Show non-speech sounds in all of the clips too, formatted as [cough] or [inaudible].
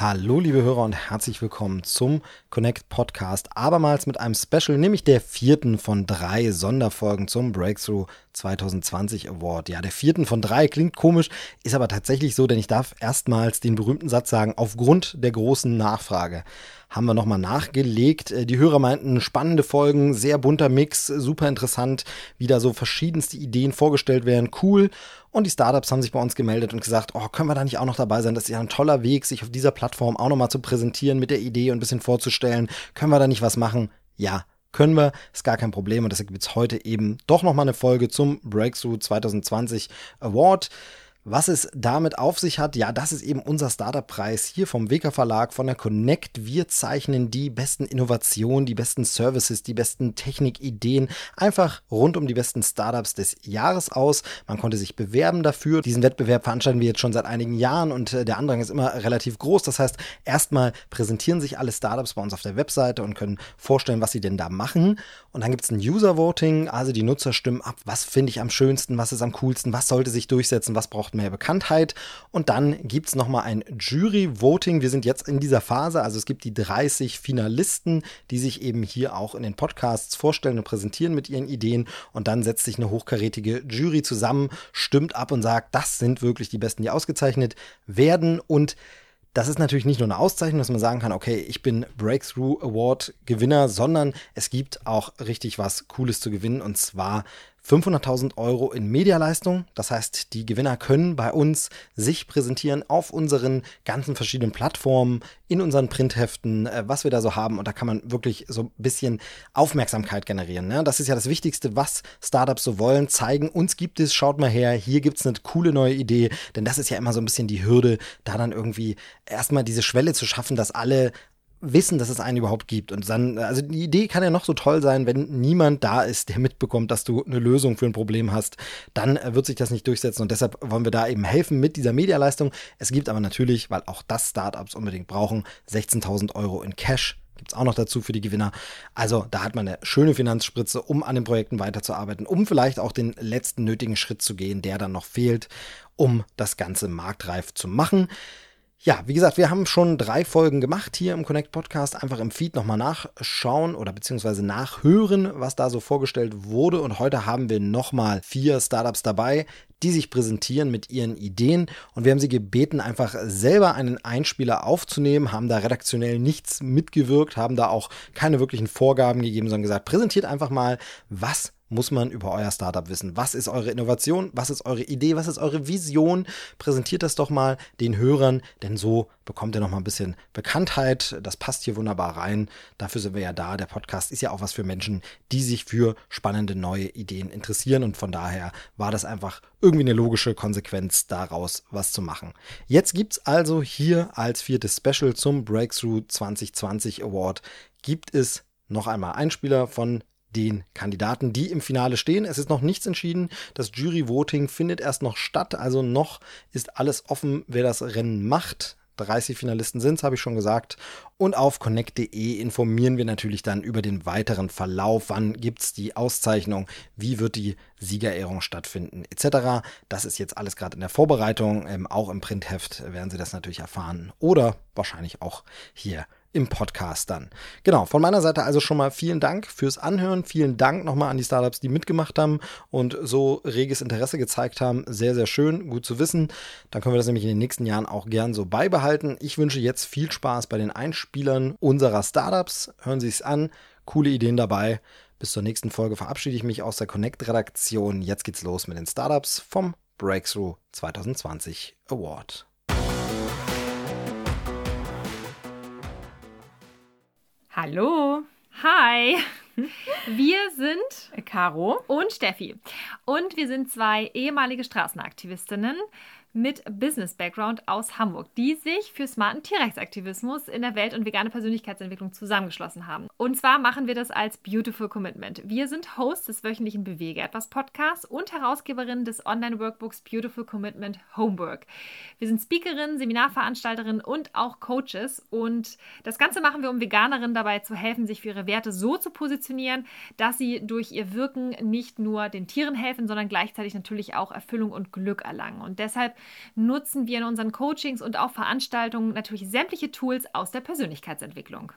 Hallo, liebe Hörer und herzlich willkommen zum Connect Podcast. Abermals mit einem Special, nämlich der vierten von drei Sonderfolgen zum Breakthrough 2020 Award. Ja, der vierten von drei klingt komisch, ist aber tatsächlich so, denn ich darf erstmals den berühmten Satz sagen, aufgrund der großen Nachfrage haben wir nochmal nachgelegt. Äh, die Hörer meinten, spannende Folgen, sehr bunter Mix, super interessant, wie da so verschiedenste Ideen vorgestellt werden, cool. Und die Startups haben sich bei uns gemeldet und gesagt, oh, können wir da nicht auch noch dabei sein? Das ist ja ein toller Weg, sich auf dieser Plattform auch nochmal zu präsentieren mit der Idee und ein bisschen vorzustellen. Können wir da nicht was machen? Ja, können wir, ist gar kein Problem. Und deshalb gibt es heute eben doch nochmal eine Folge zum Breakthrough 2020 Award. Was es damit auf sich hat, ja, das ist eben unser Startup-Preis hier vom WK Verlag, von der Connect. Wir zeichnen die besten Innovationen, die besten Services, die besten Technikideen, einfach rund um die besten Startups des Jahres aus. Man konnte sich bewerben dafür. Diesen Wettbewerb veranstalten wir jetzt schon seit einigen Jahren und äh, der Andrang ist immer relativ groß. Das heißt, erstmal präsentieren sich alle Startups bei uns auf der Webseite und können vorstellen, was sie denn da machen. Und dann gibt es ein User-Voting, also die Nutzer stimmen ab, was finde ich am schönsten, was ist am coolsten, was sollte sich durchsetzen, was braucht mehr Bekanntheit. Und dann gibt es nochmal ein Jury-Voting. Wir sind jetzt in dieser Phase, also es gibt die 30 Finalisten, die sich eben hier auch in den Podcasts vorstellen und präsentieren mit ihren Ideen. Und dann setzt sich eine hochkarätige Jury zusammen, stimmt ab und sagt, das sind wirklich die Besten, die ausgezeichnet werden. Und das ist natürlich nicht nur eine Auszeichnung, dass man sagen kann, okay, ich bin Breakthrough Award Gewinner, sondern es gibt auch richtig was Cooles zu gewinnen und zwar 500.000 Euro in Medialeistung. Das heißt, die Gewinner können bei uns sich präsentieren auf unseren ganzen verschiedenen Plattformen, in unseren Printheften, äh, was wir da so haben. Und da kann man wirklich so ein bisschen Aufmerksamkeit generieren. Ne? Das ist ja das Wichtigste, was Startups so wollen. Zeigen, uns gibt es, schaut mal her, hier gibt es eine coole neue Idee. Denn das ist ja immer so ein bisschen die Hürde, da dann irgendwie erstmal diese Schwelle zu schaffen, dass alle wissen, dass es einen überhaupt gibt. Und dann, also die Idee kann ja noch so toll sein, wenn niemand da ist, der mitbekommt, dass du eine Lösung für ein Problem hast, dann äh, wird sich das nicht durchsetzen. Und deshalb wollen wir da eben helfen mit dieser Medialeistung. Es gibt aber natürlich, weil auch das Startups unbedingt brauchen, 16.000 Euro in Cash gibt es auch noch dazu für die Gewinner. Also da hat man eine schöne Finanzspritze, um an den Projekten weiterzuarbeiten, um vielleicht auch den letzten nötigen Schritt zu gehen, der dann noch fehlt, um das Ganze marktreif zu machen. Ja, wie gesagt, wir haben schon drei Folgen gemacht hier im Connect Podcast. Einfach im Feed nochmal nachschauen oder beziehungsweise nachhören, was da so vorgestellt wurde. Und heute haben wir nochmal vier Startups dabei, die sich präsentieren mit ihren Ideen. Und wir haben sie gebeten, einfach selber einen Einspieler aufzunehmen, haben da redaktionell nichts mitgewirkt, haben da auch keine wirklichen Vorgaben gegeben, sondern gesagt, präsentiert einfach mal, was muss man über euer Startup wissen. Was ist eure Innovation? Was ist eure Idee? Was ist eure Vision? Präsentiert das doch mal den Hörern, denn so bekommt ihr noch mal ein bisschen Bekanntheit. Das passt hier wunderbar rein. Dafür sind wir ja da. Der Podcast ist ja auch was für Menschen, die sich für spannende neue Ideen interessieren und von daher war das einfach irgendwie eine logische Konsequenz daraus, was zu machen. Jetzt gibt es also hier als viertes Special zum Breakthrough 2020 Award gibt es noch einmal Einspieler von den Kandidaten, die im Finale stehen. Es ist noch nichts entschieden. Das Jury-Voting findet erst noch statt. Also noch ist alles offen, wer das Rennen macht. 30 Finalisten sind es, habe ich schon gesagt. Und auf connect.de informieren wir natürlich dann über den weiteren Verlauf. Wann gibt es die Auszeichnung? Wie wird die Siegerehrung stattfinden? Etc. Das ist jetzt alles gerade in der Vorbereitung. Ähm, auch im Printheft werden Sie das natürlich erfahren. Oder wahrscheinlich auch hier im Podcast dann. Genau, von meiner Seite also schon mal vielen Dank fürs Anhören. Vielen Dank nochmal an die Startups, die mitgemacht haben und so reges Interesse gezeigt haben. Sehr, sehr schön, gut zu wissen. Dann können wir das nämlich in den nächsten Jahren auch gern so beibehalten. Ich wünsche jetzt viel Spaß bei den Einspielern unserer Startups. Hören Sie es an. Coole Ideen dabei. Bis zur nächsten Folge verabschiede ich mich aus der Connect-Redaktion. Jetzt geht's los mit den Startups vom Breakthrough 2020 Award. Hallo. Hi. [laughs] Wir sind Caro und Steffi. Und wir sind zwei ehemalige Straßenaktivistinnen. Mit Business Background aus Hamburg, die sich für smarten Tierrechtsaktivismus in der Welt und vegane Persönlichkeitsentwicklung zusammengeschlossen haben. Und zwar machen wir das als Beautiful Commitment. Wir sind Hosts des wöchentlichen Bewege etwas Podcasts und Herausgeberin des Online-Workbooks Beautiful Commitment Homework. Wir sind Speakerinnen, Seminarveranstalterinnen und auch Coaches und das Ganze machen wir, um Veganerinnen dabei zu helfen, sich für ihre Werte so zu positionieren, dass sie durch ihr Wirken nicht nur den Tieren helfen, sondern gleichzeitig natürlich auch Erfüllung und Glück erlangen. Und deshalb nutzen wir in unseren Coachings und auch Veranstaltungen natürlich sämtliche Tools aus der Persönlichkeitsentwicklung.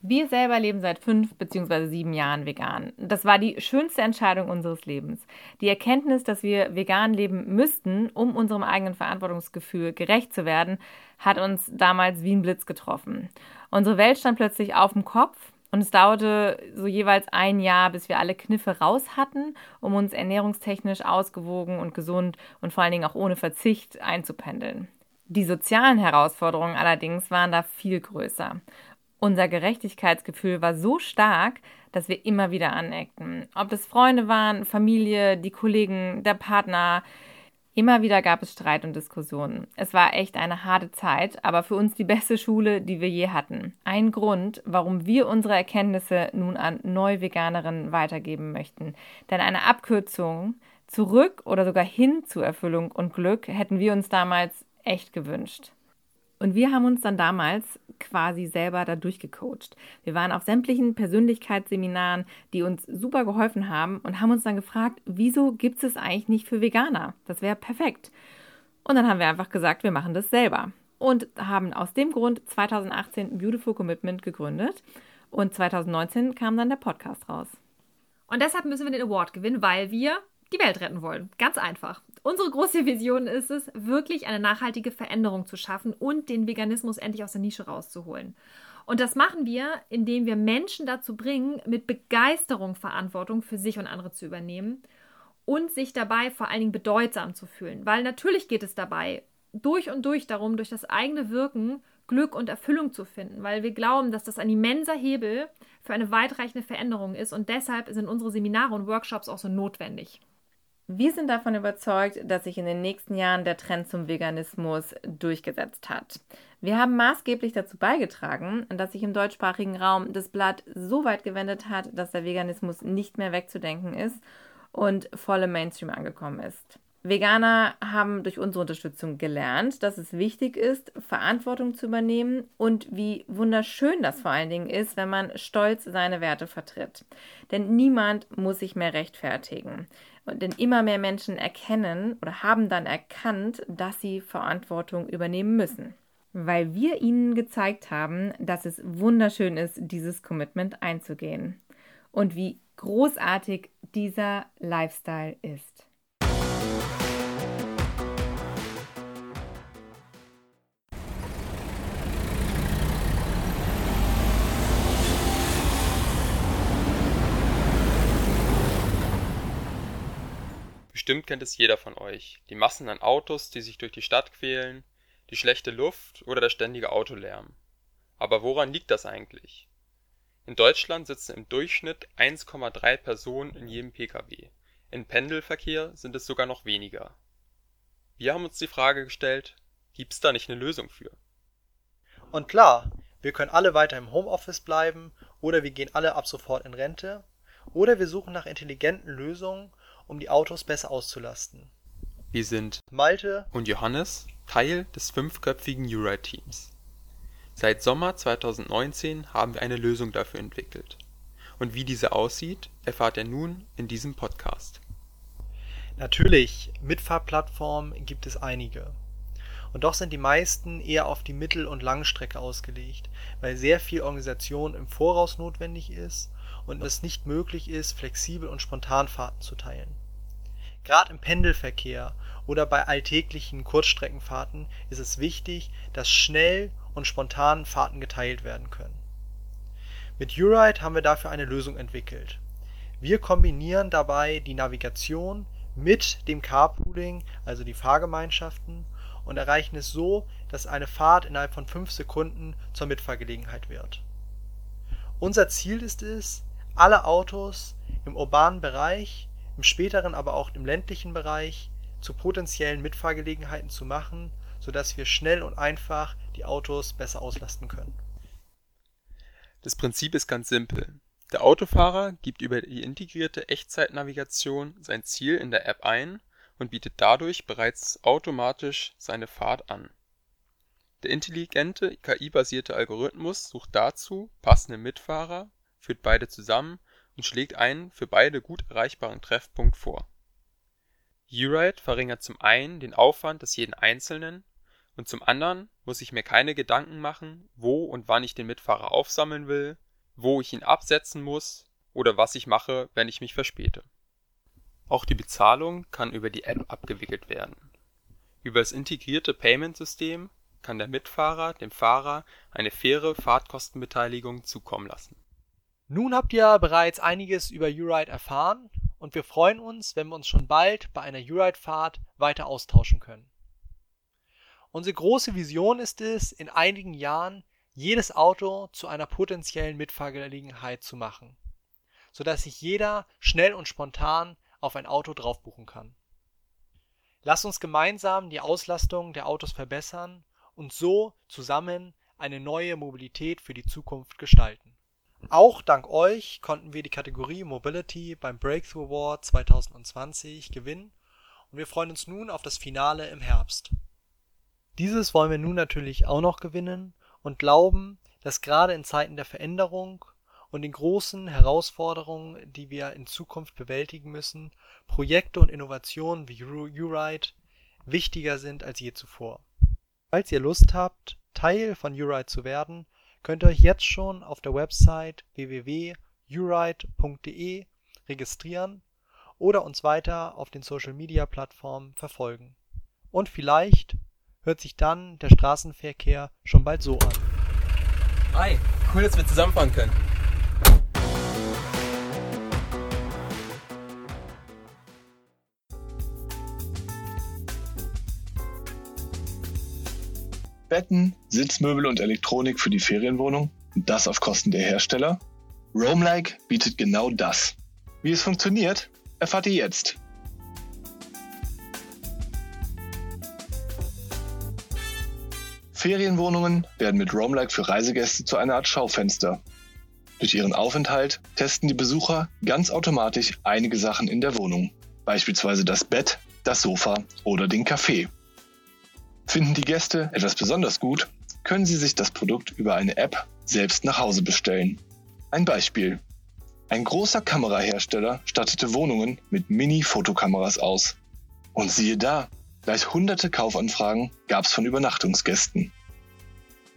Wir selber leben seit fünf bzw. sieben Jahren vegan. Das war die schönste Entscheidung unseres Lebens. Die Erkenntnis, dass wir vegan leben müssten, um unserem eigenen Verantwortungsgefühl gerecht zu werden, hat uns damals wie ein Blitz getroffen. Unsere Welt stand plötzlich auf dem Kopf und es dauerte so jeweils ein Jahr, bis wir alle Kniffe raus hatten, um uns ernährungstechnisch ausgewogen und gesund und vor allen Dingen auch ohne Verzicht einzupendeln. Die sozialen Herausforderungen allerdings waren da viel größer. Unser Gerechtigkeitsgefühl war so stark, dass wir immer wieder aneckten. Ob das Freunde waren, Familie, die Kollegen, der Partner. Immer wieder gab es Streit und Diskussionen. Es war echt eine harte Zeit, aber für uns die beste Schule, die wir je hatten. Ein Grund, warum wir unsere Erkenntnisse nun an Neuveganerinnen weitergeben möchten. Denn eine Abkürzung zurück oder sogar hin zu Erfüllung und Glück hätten wir uns damals echt gewünscht. Und wir haben uns dann damals quasi selber da durchgecoacht. Wir waren auf sämtlichen Persönlichkeitsseminaren, die uns super geholfen haben und haben uns dann gefragt, wieso gibt es eigentlich nicht für Veganer? Das wäre perfekt. Und dann haben wir einfach gesagt, wir machen das selber. Und haben aus dem Grund 2018 Beautiful Commitment gegründet. Und 2019 kam dann der Podcast raus. Und deshalb müssen wir den Award gewinnen, weil wir die Welt retten wollen. Ganz einfach. Unsere große Vision ist es, wirklich eine nachhaltige Veränderung zu schaffen und den Veganismus endlich aus der Nische rauszuholen. Und das machen wir, indem wir Menschen dazu bringen, mit Begeisterung Verantwortung für sich und andere zu übernehmen und sich dabei vor allen Dingen bedeutsam zu fühlen. Weil natürlich geht es dabei durch und durch darum, durch das eigene Wirken Glück und Erfüllung zu finden, weil wir glauben, dass das ein immenser Hebel für eine weitreichende Veränderung ist und deshalb sind unsere Seminare und Workshops auch so notwendig. Wir sind davon überzeugt, dass sich in den nächsten Jahren der Trend zum Veganismus durchgesetzt hat. Wir haben maßgeblich dazu beigetragen, dass sich im deutschsprachigen Raum das Blatt so weit gewendet hat, dass der Veganismus nicht mehr wegzudenken ist und voll im Mainstream angekommen ist. Veganer haben durch unsere Unterstützung gelernt, dass es wichtig ist, Verantwortung zu übernehmen und wie wunderschön das vor allen Dingen ist, wenn man stolz seine Werte vertritt. Denn niemand muss sich mehr rechtfertigen. Denn immer mehr Menschen erkennen oder haben dann erkannt, dass sie Verantwortung übernehmen müssen. Weil wir ihnen gezeigt haben, dass es wunderschön ist, dieses Commitment einzugehen. Und wie großartig dieser Lifestyle ist. Bestimmt kennt es jeder von euch. Die Massen an Autos, die sich durch die Stadt quälen, die schlechte Luft oder der ständige Autolärm. Aber woran liegt das eigentlich? In Deutschland sitzen im Durchschnitt 1,3 Personen in jedem Pkw. Im Pendelverkehr sind es sogar noch weniger. Wir haben uns die Frage gestellt, gibt's da nicht eine Lösung für? Und klar, wir können alle weiter im Homeoffice bleiben oder wir gehen alle ab sofort in Rente oder wir suchen nach intelligenten Lösungen, um die Autos besser auszulasten. Wir sind Malte und Johannes Teil des fünfköpfigen Uride-Teams. Seit Sommer 2019 haben wir eine Lösung dafür entwickelt. Und wie diese aussieht, erfahrt ihr nun in diesem Podcast. Natürlich, Mitfahrplattformen gibt es einige. Und doch sind die meisten eher auf die Mittel- und Langstrecke ausgelegt, weil sehr viel Organisation im Voraus notwendig ist und es nicht möglich ist, flexibel und spontan Fahrten zu teilen. Gerade im Pendelverkehr oder bei alltäglichen Kurzstreckenfahrten ist es wichtig, dass schnell und spontan Fahrten geteilt werden können. Mit Uride haben wir dafür eine Lösung entwickelt. Wir kombinieren dabei die Navigation mit dem Carpooling, also die Fahrgemeinschaften, und erreichen es so, dass eine Fahrt innerhalb von 5 Sekunden zur Mitfahrgelegenheit wird. Unser Ziel ist es, alle Autos im urbanen Bereich, im späteren aber auch im ländlichen Bereich zu potenziellen Mitfahrgelegenheiten zu machen, sodass wir schnell und einfach die Autos besser auslasten können. Das Prinzip ist ganz simpel. Der Autofahrer gibt über die integrierte Echtzeitnavigation sein Ziel in der App ein und bietet dadurch bereits automatisch seine Fahrt an. Der intelligente KI-basierte Algorithmus sucht dazu passende Mitfahrer, führt beide zusammen und schlägt einen für beide gut erreichbaren Treffpunkt vor. U-Ride verringert zum einen den Aufwand des jeden Einzelnen und zum anderen muss ich mir keine Gedanken machen, wo und wann ich den Mitfahrer aufsammeln will, wo ich ihn absetzen muss oder was ich mache, wenn ich mich verspäte. Auch die Bezahlung kann über die App abgewickelt werden. Über das integrierte Payment-System kann der Mitfahrer dem Fahrer eine faire Fahrtkostenbeteiligung zukommen lassen. Nun habt ihr bereits einiges über U-Ride erfahren und wir freuen uns, wenn wir uns schon bald bei einer U-Ride-Fahrt weiter austauschen können. Unsere große Vision ist es, in einigen Jahren jedes Auto zu einer potenziellen Mitfahrgelegenheit zu machen, sodass sich jeder schnell und spontan auf ein Auto draufbuchen kann. Lasst uns gemeinsam die Auslastung der Autos verbessern und so zusammen eine neue Mobilität für die Zukunft gestalten. Auch dank euch konnten wir die Kategorie Mobility beim Breakthrough Award 2020 gewinnen und wir freuen uns nun auf das Finale im Herbst. Dieses wollen wir nun natürlich auch noch gewinnen und glauben, dass gerade in Zeiten der Veränderung und den großen Herausforderungen, die wir in Zukunft bewältigen müssen, Projekte und Innovationen wie U-Ride wichtiger sind als je zuvor. Falls ihr Lust habt, Teil von U-Ride zu werden, könnt ihr euch jetzt schon auf der Website www.uride.de registrieren oder uns weiter auf den Social Media Plattformen verfolgen. Und vielleicht hört sich dann der Straßenverkehr schon bald so an. Hi, cool, dass wir zusammenfahren können. Betten, Sitzmöbel und Elektronik für die Ferienwohnung und das auf Kosten der Hersteller? Roamlike bietet genau das. Wie es funktioniert, erfahrt ihr jetzt. Ferienwohnungen werden mit Roamlike für Reisegäste zu einer Art Schaufenster. Durch ihren Aufenthalt testen die Besucher ganz automatisch einige Sachen in der Wohnung, beispielsweise das Bett, das Sofa oder den Kaffee. Finden die Gäste etwas besonders gut, können sie sich das Produkt über eine App selbst nach Hause bestellen. Ein Beispiel. Ein großer Kamerahersteller stattete Wohnungen mit Mini-Fotokameras aus. Und siehe da, gleich hunderte Kaufanfragen gab es von Übernachtungsgästen.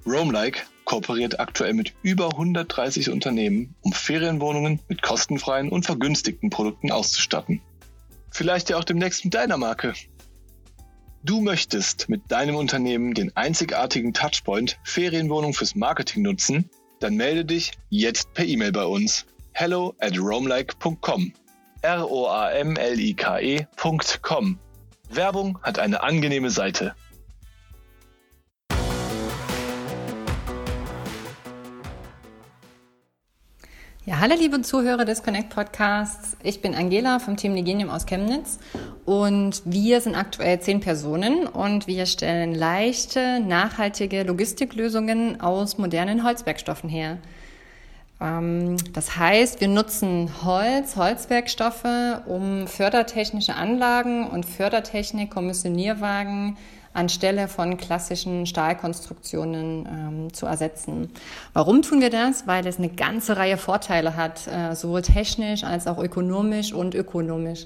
Roamlike kooperiert aktuell mit über 130 Unternehmen, um Ferienwohnungen mit kostenfreien und vergünstigten Produkten auszustatten. Vielleicht ja auch demnächst mit deiner Marke. Du möchtest mit deinem Unternehmen den einzigartigen Touchpoint Ferienwohnung fürs Marketing nutzen? Dann melde dich jetzt per E-Mail bei uns. hello at roamlike.com R-O-A-M-L-I-K-E.com Werbung hat eine angenehme Seite. Ja, hallo liebe Zuhörer des Connect Podcasts. Ich bin Angela vom Team Legenium aus Chemnitz und wir sind aktuell zehn Personen und wir stellen leichte, nachhaltige Logistiklösungen aus modernen Holzwerkstoffen her. Ähm, das heißt, wir nutzen Holz, Holzwerkstoffe, um fördertechnische Anlagen und Fördertechnik, Kommissionierwagen, anstelle von klassischen Stahlkonstruktionen ähm, zu ersetzen. Warum tun wir das? Weil es eine ganze Reihe Vorteile hat, äh, sowohl technisch als auch ökonomisch und ökonomisch.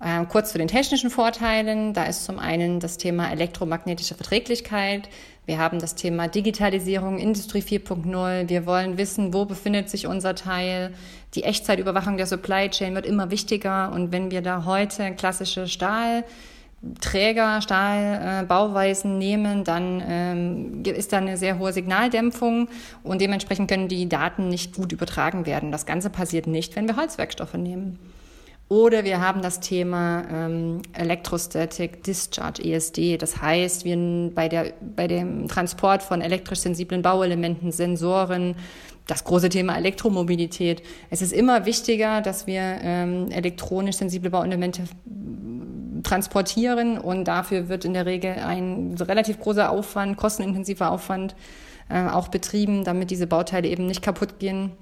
Ähm, kurz zu den technischen Vorteilen. Da ist zum einen das Thema elektromagnetische Verträglichkeit. Wir haben das Thema Digitalisierung, Industrie 4.0. Wir wollen wissen, wo befindet sich unser Teil. Die Echtzeitüberwachung der Supply Chain wird immer wichtiger. Und wenn wir da heute klassische Stahl Träger, Stahlbauweisen äh, nehmen, dann ähm, ist da eine sehr hohe Signaldämpfung und dementsprechend können die Daten nicht gut übertragen werden. Das Ganze passiert nicht, wenn wir Holzwerkstoffe nehmen. Oder wir haben das Thema ähm, Electrostatic Discharge, ESD. Das heißt, wir bei, der, bei dem Transport von elektrisch sensiblen Bauelementen, Sensoren, das große Thema Elektromobilität. Es ist immer wichtiger, dass wir ähm, elektronisch sensible Bauelemente transportieren und dafür wird in der Regel ein relativ großer Aufwand, kostenintensiver Aufwand äh, auch betrieben, damit diese Bauteile eben nicht kaputt gehen.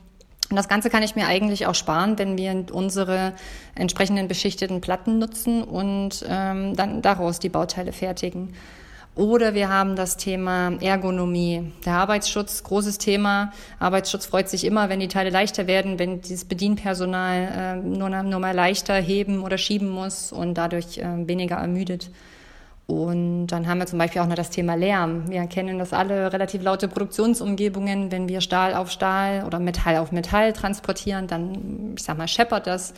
Und das Ganze kann ich mir eigentlich auch sparen, wenn wir unsere entsprechenden beschichteten Platten nutzen und ähm, dann daraus die Bauteile fertigen. Oder wir haben das Thema Ergonomie. Der Arbeitsschutz, großes Thema. Arbeitsschutz freut sich immer, wenn die Teile leichter werden, wenn dieses Bedienpersonal äh, nur, nur mal leichter heben oder schieben muss und dadurch äh, weniger ermüdet. Und dann haben wir zum Beispiel auch noch das Thema Lärm. Wir kennen das alle, relativ laute Produktionsumgebungen. Wenn wir Stahl auf Stahl oder Metall auf Metall transportieren, dann, ich sag mal, scheppert das.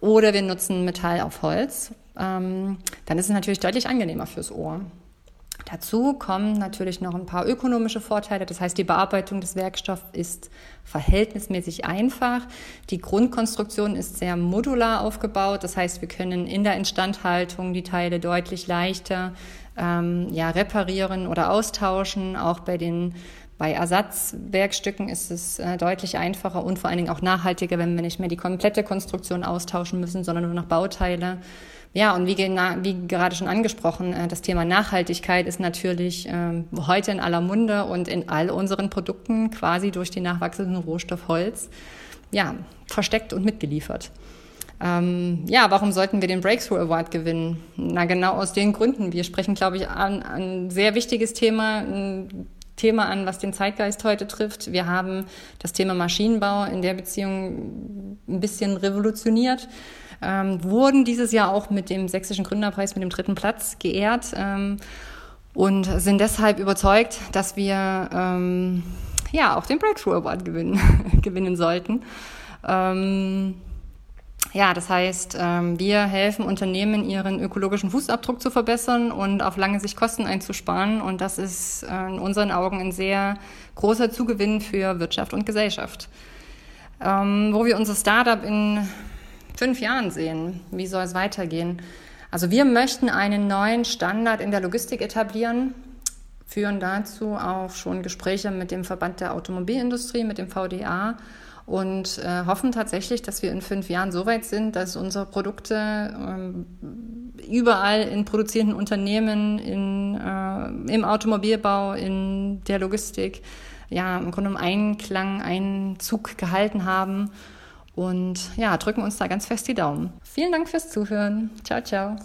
Oder wir nutzen Metall auf Holz. Ähm, dann ist es natürlich deutlich angenehmer fürs Ohr. Dazu kommen natürlich noch ein paar ökonomische Vorteile. Das heißt, die Bearbeitung des Werkstoffs ist verhältnismäßig einfach. Die Grundkonstruktion ist sehr modular aufgebaut. Das heißt, wir können in der Instandhaltung die Teile deutlich leichter ähm, ja, reparieren oder austauschen. Auch bei den bei Ersatzwerkstücken ist es äh, deutlich einfacher und vor allen Dingen auch nachhaltiger, wenn wir nicht mehr die komplette Konstruktion austauschen müssen, sondern nur noch Bauteile. Ja, und wie, wie gerade schon angesprochen, äh, das Thema Nachhaltigkeit ist natürlich ähm, heute in aller Munde und in all unseren Produkten quasi durch den nachwachsenden Rohstoff Holz ja, versteckt und mitgeliefert. Ähm, ja, warum sollten wir den Breakthrough Award gewinnen? Na, genau aus den Gründen. Wir sprechen, glaube ich, an ein sehr wichtiges Thema, ein Thema an, was den Zeitgeist heute trifft. Wir haben das Thema Maschinenbau in der Beziehung ein bisschen revolutioniert ähm, wurden dieses Jahr auch mit dem Sächsischen Gründerpreis mit dem dritten Platz geehrt ähm, und sind deshalb überzeugt, dass wir ähm, ja auch den Breakthrough Award gewinnen, [laughs] gewinnen sollten. Ähm, ja, das heißt, ähm, wir helfen Unternehmen, ihren ökologischen Fußabdruck zu verbessern und auf lange Sicht Kosten einzusparen. Und das ist äh, in unseren Augen ein sehr großer Zugewinn für Wirtschaft und Gesellschaft. Ähm, wo wir unser Startup in fünf Jahren sehen? Wie soll es weitergehen? Also wir möchten einen neuen Standard in der Logistik etablieren, führen dazu auch schon Gespräche mit dem Verband der Automobilindustrie, mit dem VDA und äh, hoffen tatsächlich, dass wir in fünf Jahren so weit sind, dass unsere Produkte ähm, überall in produzierenden Unternehmen, in, äh, im Automobilbau, in der Logistik, ja, im Grunde im Einklang, Einzug gehalten haben und ja, drücken uns da ganz fest die Daumen. Vielen Dank fürs Zuhören. Ciao, ciao.